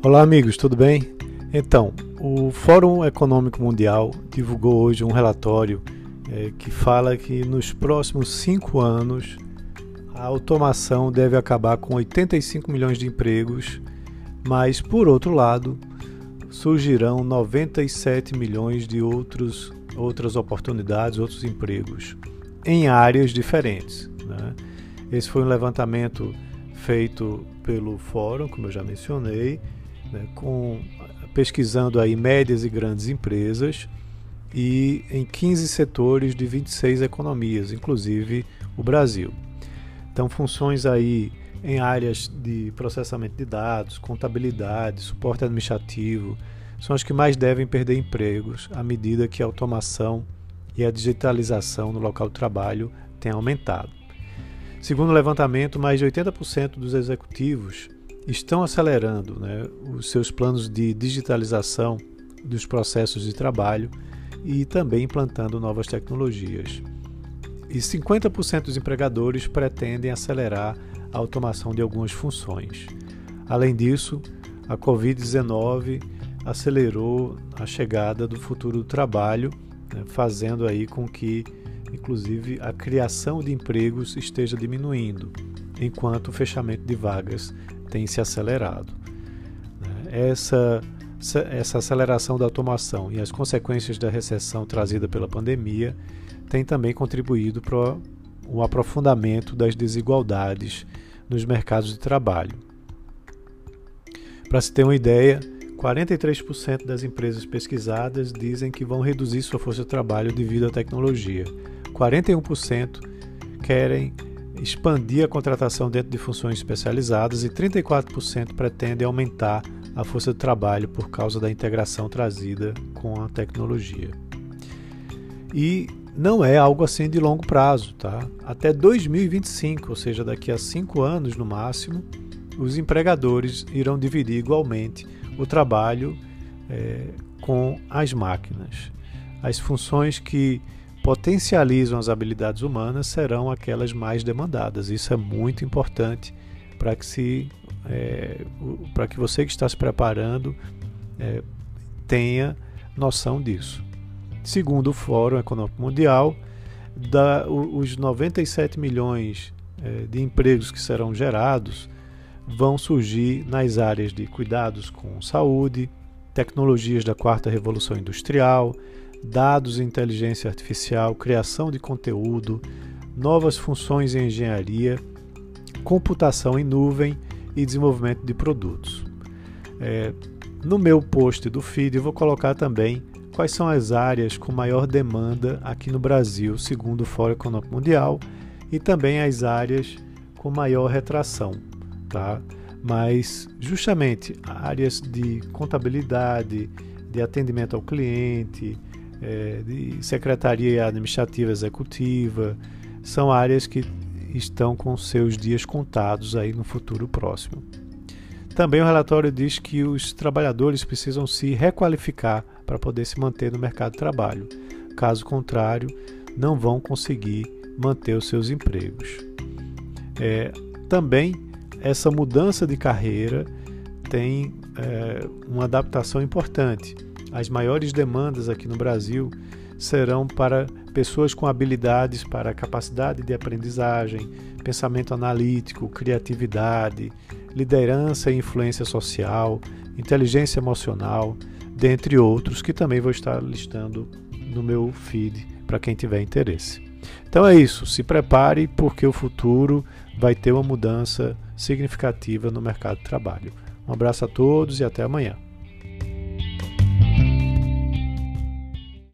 Olá, amigos, tudo bem? Então, o Fórum Econômico Mundial divulgou hoje um relatório é, que fala que nos próximos cinco anos a automação deve acabar com 85 milhões de empregos, mas, por outro lado, surgirão 97 milhões de outros, outras oportunidades, outros empregos, em áreas diferentes. Né? Esse foi um levantamento feito pelo Fórum, como eu já mencionei né, com, pesquisando aí médias e grandes empresas e em 15 setores de 26 economias, inclusive o Brasil. Então, funções aí em áreas de processamento de dados, contabilidade, suporte administrativo, são as que mais devem perder empregos à medida que a automação e a digitalização no local de trabalho têm aumentado. Segundo o levantamento, mais de 80% dos executivos estão acelerando né, os seus planos de digitalização dos processos de trabalho e também implantando novas tecnologias. E 50% dos empregadores pretendem acelerar a automação de algumas funções. Além disso, a Covid-19 acelerou a chegada do futuro do trabalho, né, fazendo aí com que, inclusive, a criação de empregos esteja diminuindo, enquanto o fechamento de vagas tem se acelerado. Né? Essa, essa aceleração da automação e as consequências da recessão trazida pela pandemia têm também contribuído para o aprofundamento das desigualdades nos mercados de trabalho. Para se ter uma ideia, 43% das empresas pesquisadas dizem que vão reduzir sua força de trabalho devido à tecnologia. 41% querem expandir a contratação dentro de funções especializadas e 34% pretende aumentar a força de trabalho por causa da integração trazida com a tecnologia. E não é algo assim de longo prazo, tá? Até 2025, ou seja, daqui a cinco anos no máximo, os empregadores irão dividir igualmente o trabalho é, com as máquinas. As funções que potencializam as habilidades humanas serão aquelas mais demandadas. Isso é muito importante para que se é, para que você que está se preparando é, tenha noção disso. Segundo o Fórum Econômico Mundial, da, os 97 milhões é, de empregos que serão gerados vão surgir nas áreas de cuidados com saúde, tecnologias da quarta revolução industrial, dados e inteligência artificial, criação de conteúdo, novas funções em engenharia, computação em nuvem e desenvolvimento de produtos. É, no meu post do feed eu vou colocar também quais são as áreas com maior demanda aqui no Brasil, segundo o Fórum Econômico Mundial, e também as áreas com maior retração, tá? Mas justamente áreas de contabilidade, de atendimento ao cliente, é, de secretaria administrativa executiva, são áreas que estão com seus dias contados aí no futuro próximo. Também o relatório diz que os trabalhadores precisam se requalificar para poder se manter no mercado de trabalho. Caso contrário, não vão conseguir manter os seus empregos. É, também essa mudança de carreira tem é, uma adaptação importante as maiores demandas aqui no Brasil serão para pessoas com habilidades para capacidade de aprendizagem, pensamento analítico, criatividade, liderança e influência social, inteligência emocional, dentre outros que também vou estar listando no meu feed para quem tiver interesse. Então é isso, se prepare porque o futuro vai ter uma mudança significativa no mercado de trabalho. Um abraço a todos e até amanhã.